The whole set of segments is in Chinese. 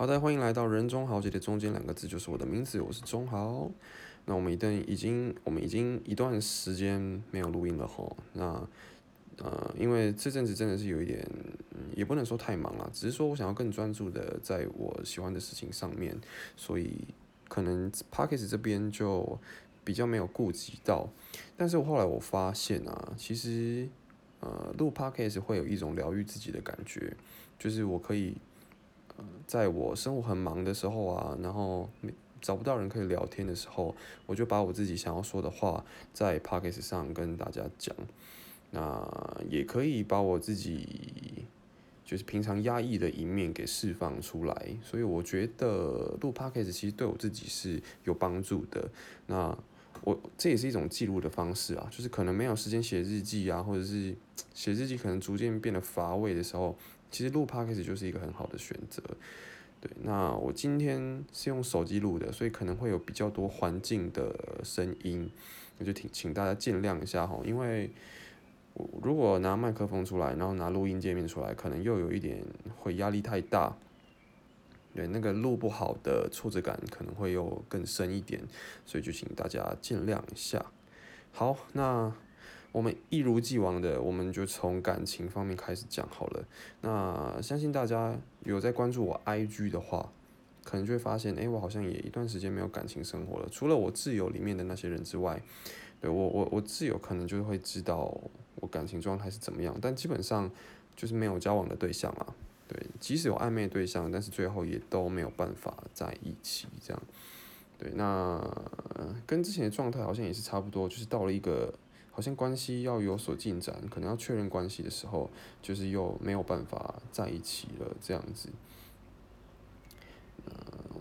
好的，欢迎来到人中豪杰的中间两个字就是我的名字，我是中豪。那我们一段已经我们已经一段时间没有录音了吼，那呃，因为这阵子真的是有一点，也不能说太忙了，只是说我想要更专注的在我喜欢的事情上面，所以可能 p o c k e t 这边就比较没有顾及到。但是我后来我发现啊，其实呃录 p o c k e t 会有一种疗愈自己的感觉，就是我可以。在我生活很忙的时候啊，然后找不到人可以聊天的时候，我就把我自己想要说的话在 p o c k e t 上跟大家讲。那也可以把我自己就是平常压抑的一面给释放出来。所以我觉得录 p o c k e t 其实对我自己是有帮助的。那我这也是一种记录的方式啊，就是可能没有时间写日记啊，或者是写日记可能逐渐变得乏味的时候。其实录 p o d c a s 就是一个很好的选择，对。那我今天是用手机录的，所以可能会有比较多环境的声音，那就请请大家见谅一下哈。因为我如果拿麦克风出来，然后拿录音界面出来，可能又有一点会压力太大，对，那个录不好的挫折感可能会又更深一点，所以就请大家见谅一下。好，那。我们一如既往的，我们就从感情方面开始讲好了。那相信大家有在关注我 IG 的话，可能就会发现，哎，我好像也一段时间没有感情生活了。除了我挚友里面的那些人之外，对我我我挚友可能就会知道我感情状态是怎么样，但基本上就是没有交往的对象啊。对，即使有暧昧对象，但是最后也都没有办法在一起这样。对，那跟之前的状态好像也是差不多，就是到了一个。好像关系要有所进展，可能要确认关系的时候，就是又没有办法在一起了这样子。呃，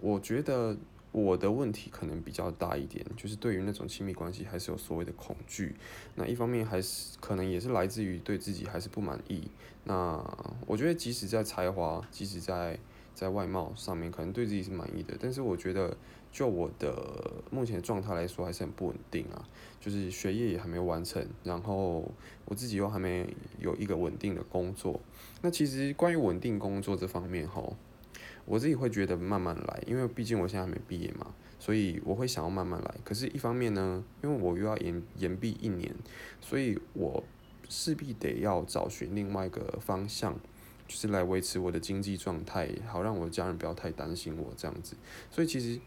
我觉得我的问题可能比较大一点，就是对于那种亲密关系还是有所谓的恐惧。那一方面还是可能也是来自于对自己还是不满意。那我觉得即使在才华，即使在在外貌上面，可能对自己是满意的，但是我觉得。就我的目前状态来说，还是很不稳定啊。就是学业也还没完成，然后我自己又还没有一个稳定的工作。那其实关于稳定工作这方面，吼，我自己会觉得慢慢来，因为毕竟我现在还没毕业嘛，所以我会想要慢慢来。可是，一方面呢，因为我又要延延毕一年，所以我势必得要找寻另外一个方向，就是来维持我的经济状态，好让我的家人不要太担心我这样子。所以其实。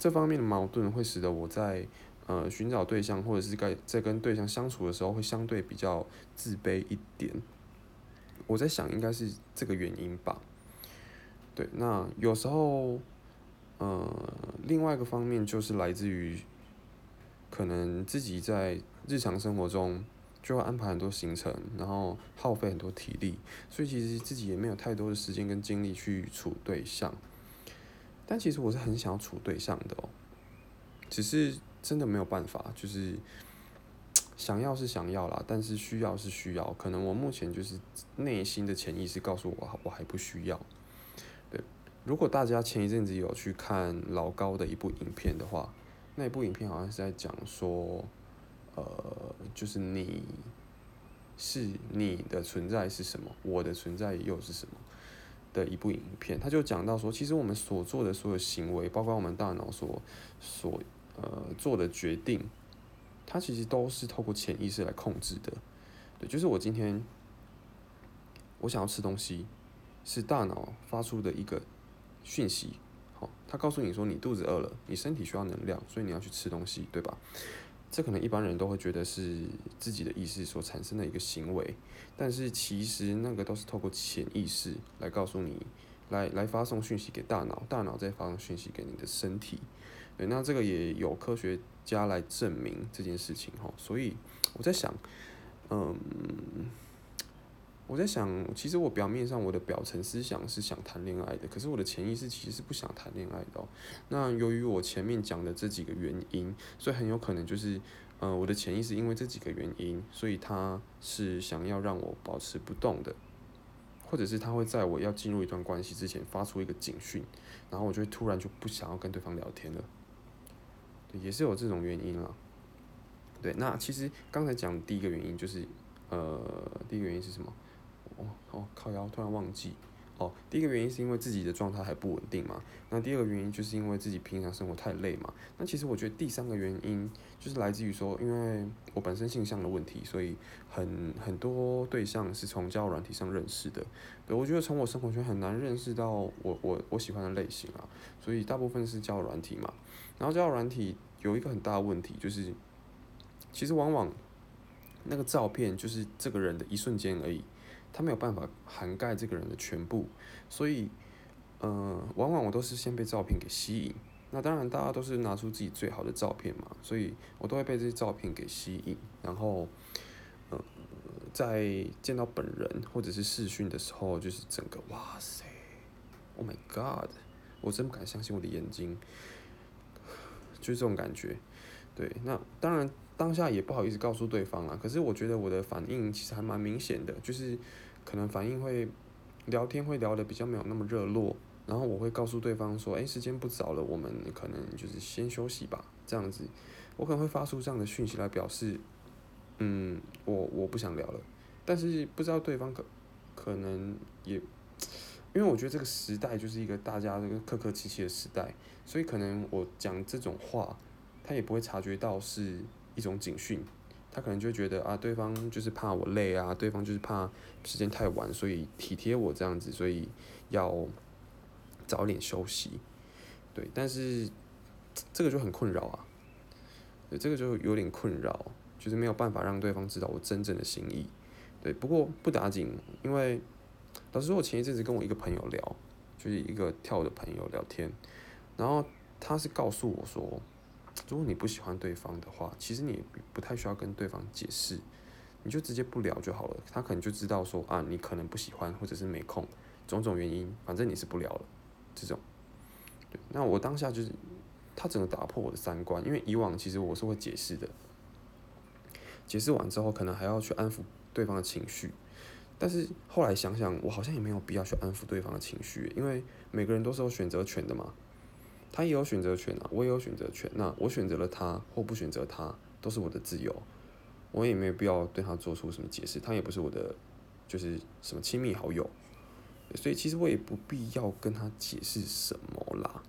这方面的矛盾会使得我在呃寻找对象或者是在在跟对象相处的时候会相对比较自卑一点。我在想应该是这个原因吧。对，那有时候呃另外一个方面就是来自于可能自己在日常生活中就会安排很多行程，然后耗费很多体力，所以其实自己也没有太多的时间跟精力去处对象。但其实我是很想要处对象的哦，只是真的没有办法，就是想要是想要啦，但是需要是需要，可能我目前就是内心的潜意识告诉我，我还不需要。对，如果大家前一阵子有去看老高的一部影片的话，那部影片好像是在讲说，呃，就是你是你的存在是什么，我的存在又是什么？的一部影片，他就讲到说，其实我们所做的所有行为，包括我们大脑所所呃做的决定，它其实都是透过潜意识来控制的。对，就是我今天我想要吃东西，是大脑发出的一个讯息，好，他告诉你说你肚子饿了，你身体需要能量，所以你要去吃东西，对吧？这可能一般人都会觉得是自己的意识所产生的一个行为，但是其实那个都是透过潜意识来告诉你，来来发送讯息给大脑，大脑再发送讯息给你的身体。对，那这个也有科学家来证明这件事情哈，所以我在想，嗯。我在想，其实我表面上我的表层思想是想谈恋爱的，可是我的潜意识其实是不想谈恋爱的。那由于我前面讲的这几个原因，所以很有可能就是，呃，我的潜意识因为这几个原因，所以他是想要让我保持不动的，或者是他会在我要进入一段关系之前发出一个警讯，然后我就会突然就不想要跟对方聊天了。对，也是有这种原因了。对，那其实刚才讲第一个原因就是，呃，第一个原因是什么？哦，好，靠腰突然忘记，哦，第一个原因是因为自己的状态还不稳定嘛，那第二个原因就是因为自己平常生活太累嘛。那其实我觉得第三个原因就是来自于说，因为我本身性向的问题，所以很很多对象是从交友软体上认识的。对，我觉得从我生活圈很难认识到我我我喜欢的类型啊，所以大部分是交友软体嘛。然后交友软体有一个很大的问题就是，其实往往那个照片就是这个人的一瞬间而已。他没有办法涵盖这个人的全部，所以，呃，往往我都是先被照片给吸引。那当然，大家都是拿出自己最好的照片嘛，所以我都会被这些照片给吸引。然后，呃，在见到本人或者是视讯的时候，就是整个哇塞，Oh my God，我真不敢相信我的眼睛，就是这种感觉。对，那当然。当下也不好意思告诉对方啊，可是我觉得我的反应其实还蛮明显的，就是可能反应会聊天会聊的比较没有那么热络，然后我会告诉对方说，哎，时间不早了，我们可能就是先休息吧，这样子，我可能会发出这样的讯息来表示，嗯，我我不想聊了，但是不知道对方可可能也，因为我觉得这个时代就是一个大家这个客客气气的时代，所以可能我讲这种话，他也不会察觉到是。一种警讯，他可能就觉得啊，对方就是怕我累啊，对方就是怕时间太晚，所以体贴我这样子，所以要早点休息。对，但是这个就很困扰啊，对，这个就有点困扰，就是没有办法让对方知道我真正的心意。对，不过不打紧，因为老实说，我前一阵子跟我一个朋友聊，就是一个跳舞的朋友聊天，然后他是告诉我说。如果你不喜欢对方的话，其实你不太需要跟对方解释，你就直接不聊就好了。他可能就知道说啊，你可能不喜欢或者是没空，种种原因，反正你是不聊了。这种，对，那我当下就是他整个打破我的三观，因为以往其实我是会解释的，解释完之后可能还要去安抚对方的情绪，但是后来想想，我好像也没有必要去安抚对方的情绪，因为每个人都是有选择权的嘛。他也有选择权啊，我也有选择权。那我选择了他或不选择他，都是我的自由。我也没有必要对他做出什么解释，他也不是我的，就是什么亲密好友。所以其实我也不必要跟他解释什么啦。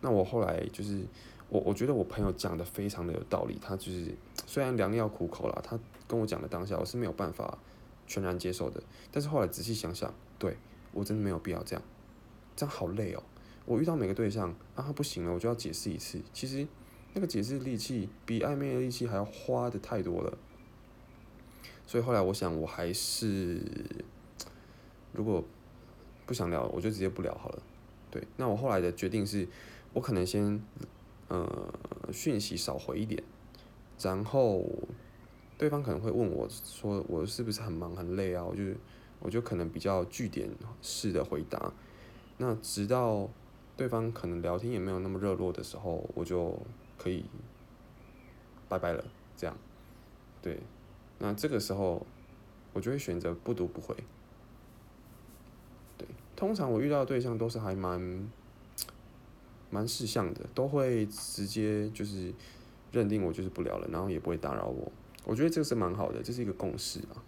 那我后来就是我，我觉得我朋友讲的非常的有道理。他就是虽然良药苦口啦，他跟我讲的当下我是没有办法全然接受的。但是后来仔细想想，对我真的没有必要这样，这样好累哦。我遇到每个对象啊，他不行了，我就要解释一次。其实那个解释力气比暧昧的力气还要花的太多了。所以后来我想，我还是如果不想聊，我就直接不聊好了。对，那我后来的决定是，我可能先呃讯息少回一点，然后对方可能会问我说我是不是很忙很累啊？我就我就可能比较据点式的回答。那直到对方可能聊天也没有那么热络的时候，我就可以拜拜了。这样，对，那这个时候我就会选择不读不回。对，通常我遇到的对象都是还蛮蛮识相的，都会直接就是认定我就是不聊了，然后也不会打扰我。我觉得这个是蛮好的，这是一个共识啊。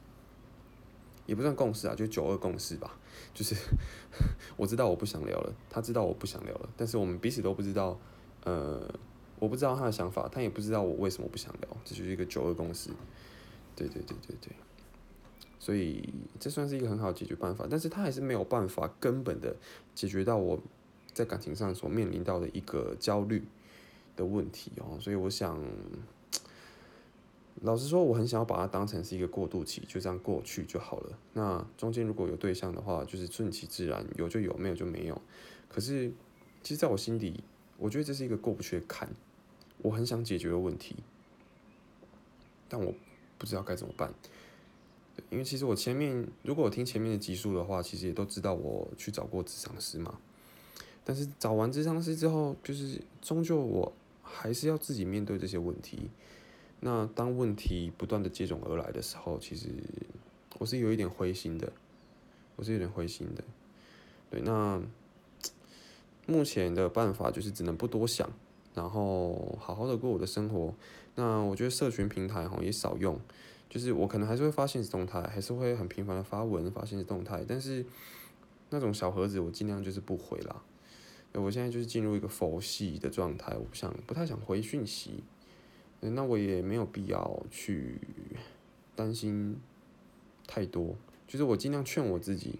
也不算共识啊，就九二共识吧。就是 我知道我不想聊了，他知道我不想聊了，但是我们彼此都不知道，呃，我不知道他的想法，他也不知道我为什么不想聊，这就是一个九二共识。对对对对对，所以这算是一个很好解决办法，但是他还是没有办法根本的解决到我在感情上所面临到的一个焦虑的问题哦，所以我想。老实说，我很想要把它当成是一个过渡期，就这样过去就好了。那中间如果有对象的话，就是顺其自然，有就有，没有就没有。可是，其实在我心底，我觉得这是一个过不去的坎，我很想解决的问题，但我不知道该怎么办。因为其实我前面，如果我听前面的集数的话，其实也都知道我去找过智商师嘛。但是找完智商师之后，就是终究我还是要自己面对这些问题。那当问题不断的接踵而来的时候，其实我是有一点灰心的，我是有点灰心的。对，那 目前的办法就是只能不多想，然后好好的过我的生活。那我觉得社群平台哈也少用，就是我可能还是会发现实动态，还是会很频繁的发文发现实动态，但是那种小盒子我尽量就是不回啦。我现在就是进入一个佛系的状态，我不想不太想回讯息，那我也没有必要去担心太多，就是我尽量劝我自己，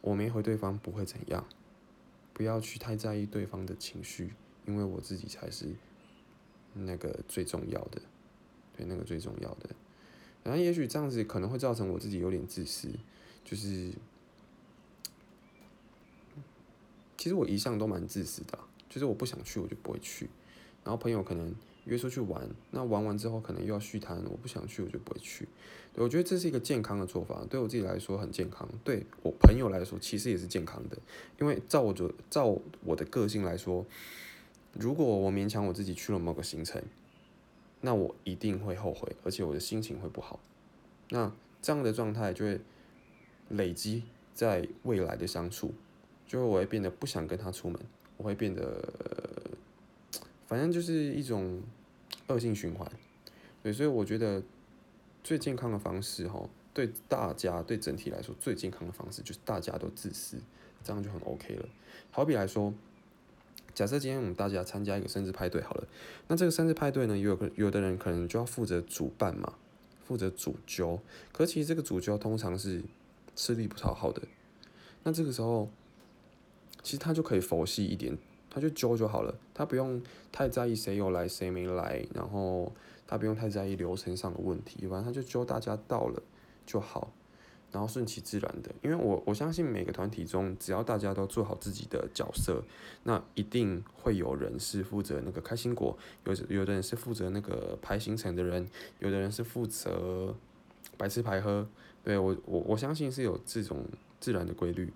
我没回对方不会怎样，不要去太在意对方的情绪，因为我自己才是那个最重要的，对，那个最重要的。然后也许这样子可能会造成我自己有点自私，就是。其实我一向都蛮自私的，就是我不想去我就不会去，然后朋友可能约出去玩，那玩完之后可能又要续摊，我不想去我就不会去。我觉得这是一个健康的做法，对我自己来说很健康，对我朋友来说其实也是健康的，因为照我的照我的个性来说，如果我勉强我自己去了某个行程，那我一定会后悔，而且我的心情会不好。那这样的状态就会累积在未来的相处。就会我会变得不想跟他出门，我会变得，反正就是一种恶性循环，对，所以我觉得最健康的方式哈，对大家对整体来说最健康的方式就是大家都自私，这样就很 OK 了。好比来说，假设今天我们大家参加一个生日派对好了，那这个生日派对呢，有有的人可能就要负责主办嘛，负责主揪，可其实这个主揪通常是吃力不讨好的，那这个时候。其实他就可以佛系一点，他就揪就好了，他不用太在意谁有来谁没来，然后他不用太在意流程上的问题，反正他就揪大家到了就好，然后顺其自然的。因为我我相信每个团体中，只要大家都做好自己的角色，那一定会有人是负责那个开心果，有有的人是负责那个排行程的人，有的人是负责白吃白喝，对我我我相信是有这种自然的规律。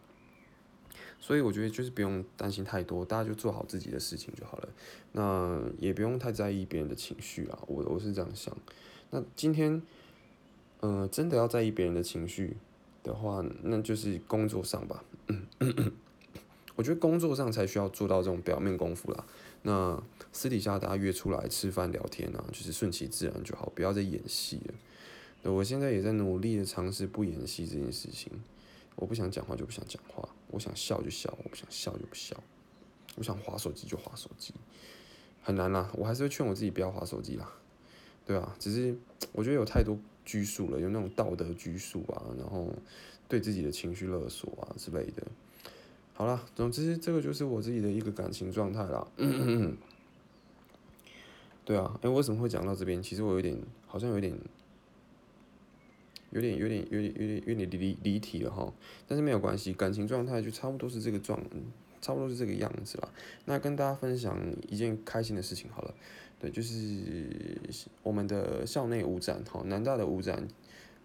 所以我觉得就是不用担心太多，大家就做好自己的事情就好了。那也不用太在意别人的情绪啊，我我是这样想。那今天，呃，真的要在意别人的情绪的话，那就是工作上吧。我觉得工作上才需要做到这种表面功夫啦。那私底下大家约出来吃饭聊天啊，就是顺其自然就好，不要再演戏了。我现在也在努力的尝试不演戏这件事情。我不想讲话就不想讲话，我想笑就笑，我不想笑就不笑，我想划手机就划手机，很难啦，我还是会劝我自己不要划手机啦，对啊，只是我觉得有太多拘束了，有那种道德拘束啊，然后对自己的情绪勒索啊之类的。好了，总之这个就是我自己的一个感情状态啦。对啊，哎，为什么会讲到这边？其实我有点，好像有点。有点有点有点有点有点离离离题了哈，但是没有关系，感情状态就差不多是这个状，差不多是这个样子了。那跟大家分享一件开心的事情好了，对，就是我们的校内舞展哈，南大的舞展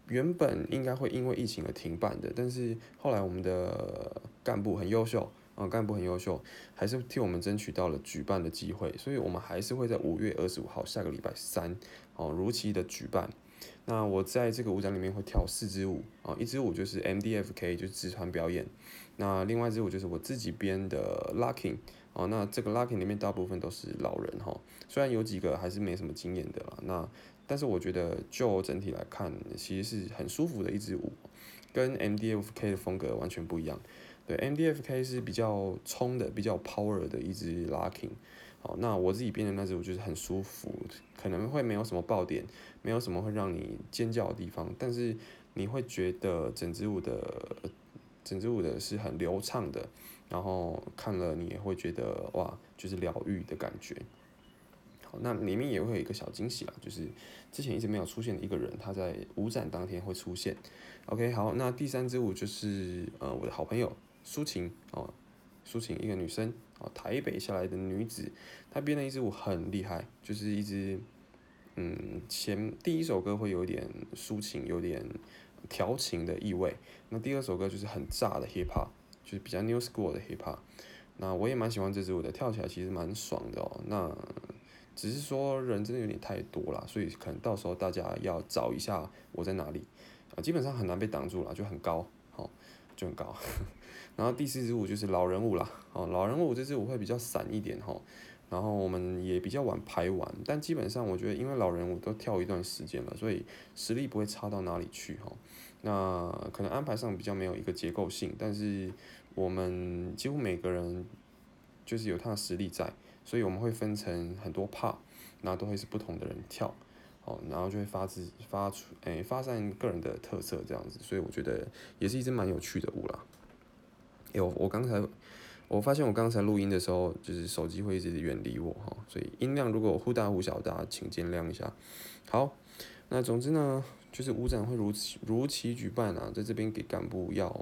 原本应该会因为疫情而停办的，但是后来我们的干部很优秀啊，干部很优秀，还是替我们争取到了举办的机会，所以我们还是会在五月二十五号下个礼拜三哦如期的举办。那我在这个舞展里面会跳四支舞啊，一支舞就是 M D F K，就是直团表演。那另外一支舞就是我自己编的 Locking 啊，那这个 Locking 里面大部分都是老人哈，虽然有几个还是没什么经验的啦，那但是我觉得就整体来看，其实是很舒服的一支舞，跟 M D F K 的风格完全不一样。对，M D F K 是比较冲的、比较 power 的一支 Locking。好，那我自己编的那支舞就是很舒服，可能会没有什么爆点，没有什么会让你尖叫的地方，但是你会觉得整支舞的整支舞的是很流畅的，然后看了你也会觉得哇，就是疗愈的感觉。好，那里面也会有一个小惊喜啦，就是之前一直没有出现的一个人，他在舞展当天会出现。OK，好，那第三支舞就是呃我的好朋友苏晴哦。抒情一个女生啊，台北下来的女子，她编的一支舞很厉害，就是一支，嗯，前第一首歌会有点抒情，有点调情的意味，那第二首歌就是很炸的 hip hop，就是比较 new school 的 hip hop，那我也蛮喜欢这支舞的，跳起来其实蛮爽的哦，那只是说人真的有点太多了，所以可能到时候大家要找一下我在哪里，啊，基本上很难被挡住了，就很高，好，就很高。然后第四支舞就是老人舞啦，哦，老人舞这支舞会比较散一点哈，然后我们也比较晚排完，但基本上我觉得因为老人舞都跳一段时间了，所以实力不会差到哪里去哈。那可能安排上比较没有一个结构性，但是我们几乎每个人就是有他的实力在，所以我们会分成很多 part，然后都会是不同的人跳，哦，然后就会发自发出诶发散个人的特色这样子，所以我觉得也是一支蛮有趣的舞啦。有我刚才我发现我刚才录音的时候，就是手机会一直远离我哈，所以音量如果忽大忽小，大家请见谅一下。好，那总之呢，就是舞展会如期如期举办啊，在这边给干部要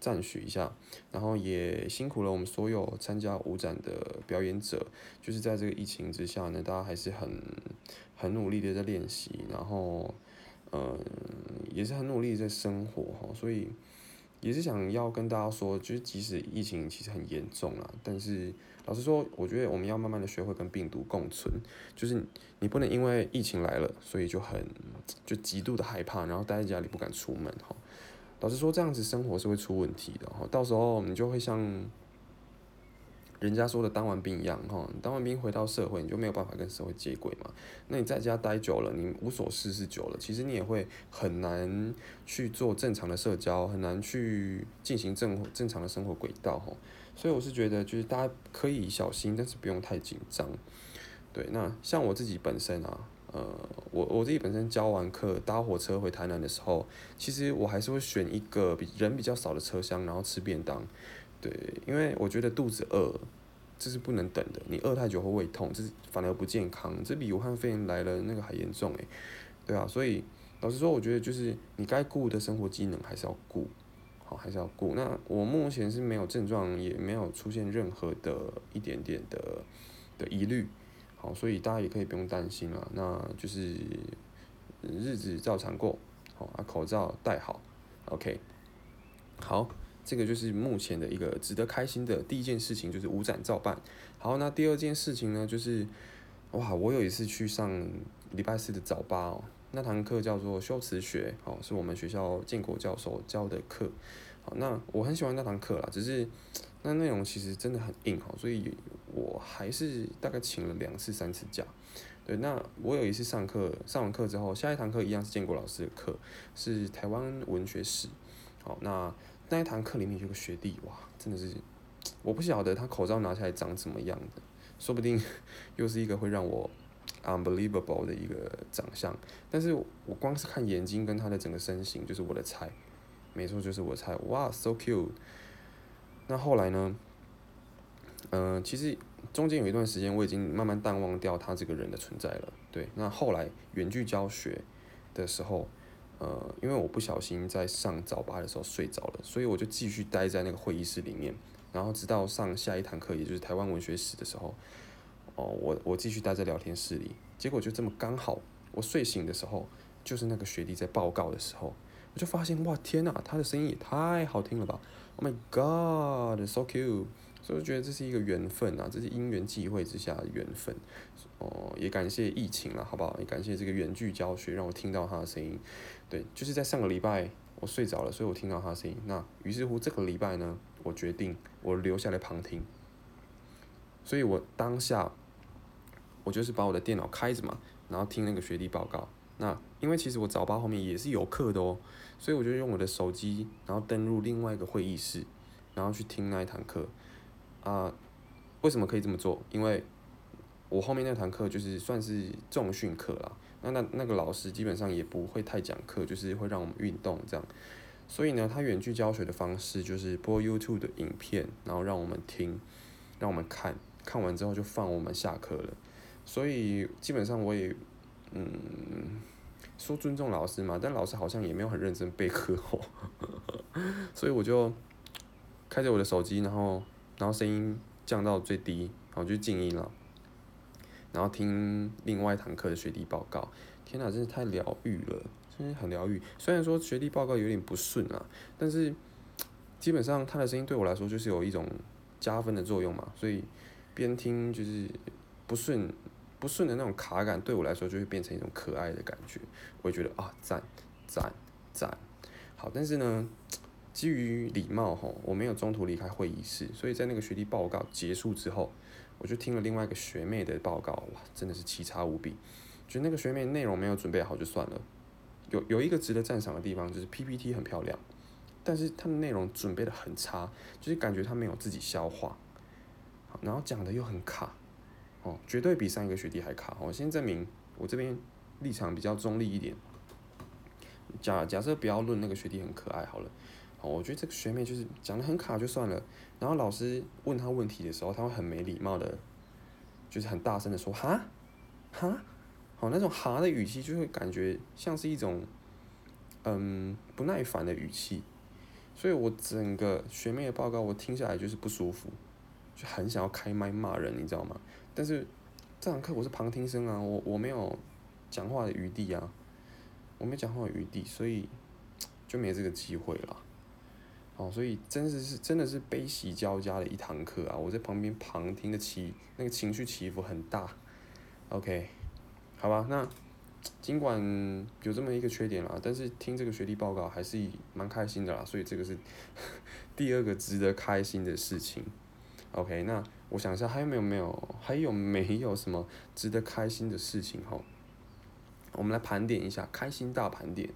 赞许一下，然后也辛苦了我们所有参加舞展的表演者，就是在这个疫情之下呢，大家还是很很努力的在练习，然后嗯也是很努力在生活哈，所以也是想要跟大家说，就是即使疫情其实很严重啊，但是。老实说，我觉得我们要慢慢的学会跟病毒共存，就是你不能因为疫情来了，所以就很就极度的害怕，然后待在家里不敢出门哈。老实说，这样子生活是会出问题的哈。到时候你就会像人家说的当完兵一样哈，当完兵回到社会，你就没有办法跟社会接轨嘛。那你在家待久了，你无所事事久了，其实你也会很难去做正常的社交，很难去进行正正常的生活轨道哈。所以我是觉得，就是大家可以小心，但是不用太紧张。对，那像我自己本身啊，呃，我我自己本身教完课搭火车回台南的时候，其实我还是会选一个比人比较少的车厢，然后吃便当。对，因为我觉得肚子饿，这是不能等的。你饿太久会胃痛，这是反而不健康，这比武汉肺炎来了那个还严重诶。对啊，所以老实说，我觉得就是你该顾的生活机能还是要顾。好，还是要顾。那我目前是没有症状，也没有出现任何的一点点的的疑虑。好，所以大家也可以不用担心了。那就是日子照常过。好，啊，口罩戴好。OK。好，这个就是目前的一个值得开心的第一件事情，就是五展照办。好，那第二件事情呢，就是哇，我有一次去上礼拜四的早八哦。那堂课叫做修辞学，哦，是我们学校建国教授教的课，好，那我很喜欢那堂课啦，只是那内容其实真的很硬，哈，所以我还是大概请了两次三次假，对，那我有一次上课，上完课之后，下一堂课一样是建国老师的课，是台湾文学史，好，那那一堂课里面有个学弟，哇，真的是，我不晓得他口罩拿下来长怎么样的，说不定 又是一个会让我。Unbelievable 的一个长相，但是我光是看眼睛跟他的整个身形就是我的菜，没错就是我的菜，哇，so cute。那后来呢？嗯，其实中间有一段时间我已经慢慢淡忘掉他这个人的存在了。对，那后来远距教学的时候，呃，因为我不小心在上早八的时候睡着了，所以我就继续待在那个会议室里面，然后直到上下一堂课，也就是台湾文学史的时候。哦，我我继续待在聊天室里，结果就这么刚好，我睡醒的时候，就是那个学弟在报告的时候，我就发现哇天呐，他的声音也太好听了吧！Oh my god，so cute！所以我觉得这是一个缘分啊，这是因缘际会之下的缘分。哦，也感谢疫情了，好不好？也感谢这个远距教学，让我听到他的声音。对，就是在上个礼拜我睡着了，所以我听到他的声音。那于是乎这个礼拜呢，我决定我留下来旁听。所以我当下。我就是把我的电脑开着嘛，然后听那个学弟报告。那因为其实我早八后面也是有课的哦，所以我就用我的手机，然后登入另外一个会议室，然后去听那一堂课。啊，为什么可以这么做？因为我后面那堂课就是算是重训课啦。那那那个老师基本上也不会太讲课，就是会让我们运动这样。所以呢，他远距教学的方式就是播 YouTube 的影片，然后让我们听，让我们看，看完之后就放我们下课了。所以基本上我也，嗯，说尊重老师嘛，但老师好像也没有很认真备课哦，所以我就开着我的手机，然后然后声音降到最低，然后就静音了，然后听另外一堂课的学弟报告。天哪，真是太疗愈了，真是很疗愈。虽然说学弟报告有点不顺啊，但是基本上他的声音对我来说就是有一种加分的作用嘛，所以边听就是不顺。不顺的那种卡感，对我来说就会变成一种可爱的感觉，我觉得啊赞赞赞，好，但是呢，基于礼貌吼，我没有中途离开会议室，所以在那个学弟报告结束之后，我就听了另外一个学妹的报告，哇，真的是奇差无比，觉得那个学妹内容没有准备好就算了，有有一个值得赞赏的地方就是 PPT 很漂亮，但是他的内容准备的很差，就是感觉他没有自己消化，然后讲的又很卡，哦，绝对比上一个学弟还卡。我先证明我这边立场比较中立一点。假假设不要论那个学弟很可爱好了，哦，我觉得这个学妹就是讲的很卡就算了，然后老师问她问题的时候，她会很没礼貌的，就是很大声的说哈，哈，好那种哈的语气就会感觉像是一种，嗯不耐烦的语气，所以我整个学妹的报告我听下来就是不舒服，就很想要开麦骂人，你知道吗？但是这堂课我是旁听生啊，我我没有讲话的余地啊。我没讲话余地，所以就没这个机会了。哦，所以真的是真的是悲喜交加的一堂课啊！我在旁边旁听的起那个情绪起伏很大。OK，好吧，那尽管有这么一个缺点啦，但是听这个学弟报告还是蛮开心的啦。所以这个是 第二个值得开心的事情。OK，那我想一下还有没有没有还有没有什么值得开心的事情哈？我们来盘点一下开心大盘点，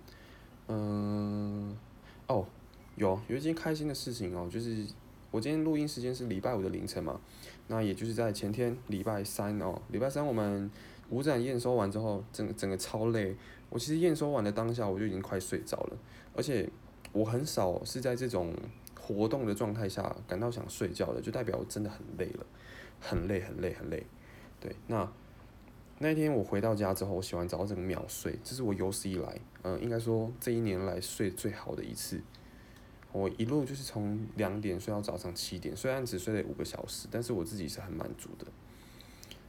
嗯，哦，有有一件开心的事情哦，就是我今天录音时间是礼拜五的凌晨嘛，那也就是在前天礼拜三哦，礼拜三我们五展验收完之后，整整个超累，我其实验收完的当下我就已经快睡着了，而且我很少是在这种活动的状态下感到想睡觉的，就代表我真的很累了，很累很累很累，对，那。那天我回到家之后，我洗完澡整个秒睡，这是我有史以来，嗯，应该说这一年来睡最好的一次。我一路就是从两点睡到早上七点，虽然只睡了五个小时，但是我自己是很满足的。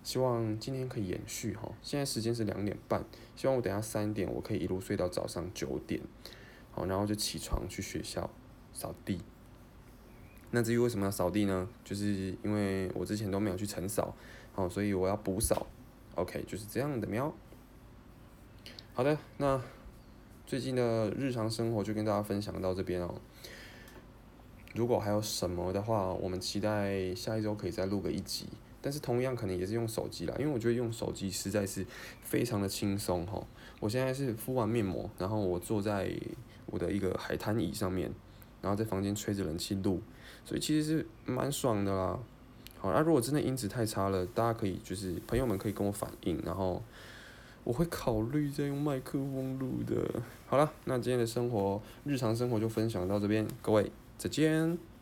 希望今天可以延续哈，现在时间是两点半，希望我等下三点我可以一路睡到早上九点，好，然后就起床去学校扫地。那至于为什么要扫地呢？就是因为我之前都没有去晨扫，好，所以我要补扫。OK，就是这样的喵。好的，那最近的日常生活就跟大家分享到这边哦。如果还有什么的话，我们期待下一周可以再录个一集。但是同样可能也是用手机啦，因为我觉得用手机实在是非常的轻松哈。我现在是敷完面膜，然后我坐在我的一个海滩椅上面，然后在房间吹着冷气录，所以其实是蛮爽的啦。好，那如果真的音质太差了，大家可以就是朋友们可以跟我反映，然后我会考虑再用麦克风录的。好了，那今天的生活日常生活就分享到这边，各位再见。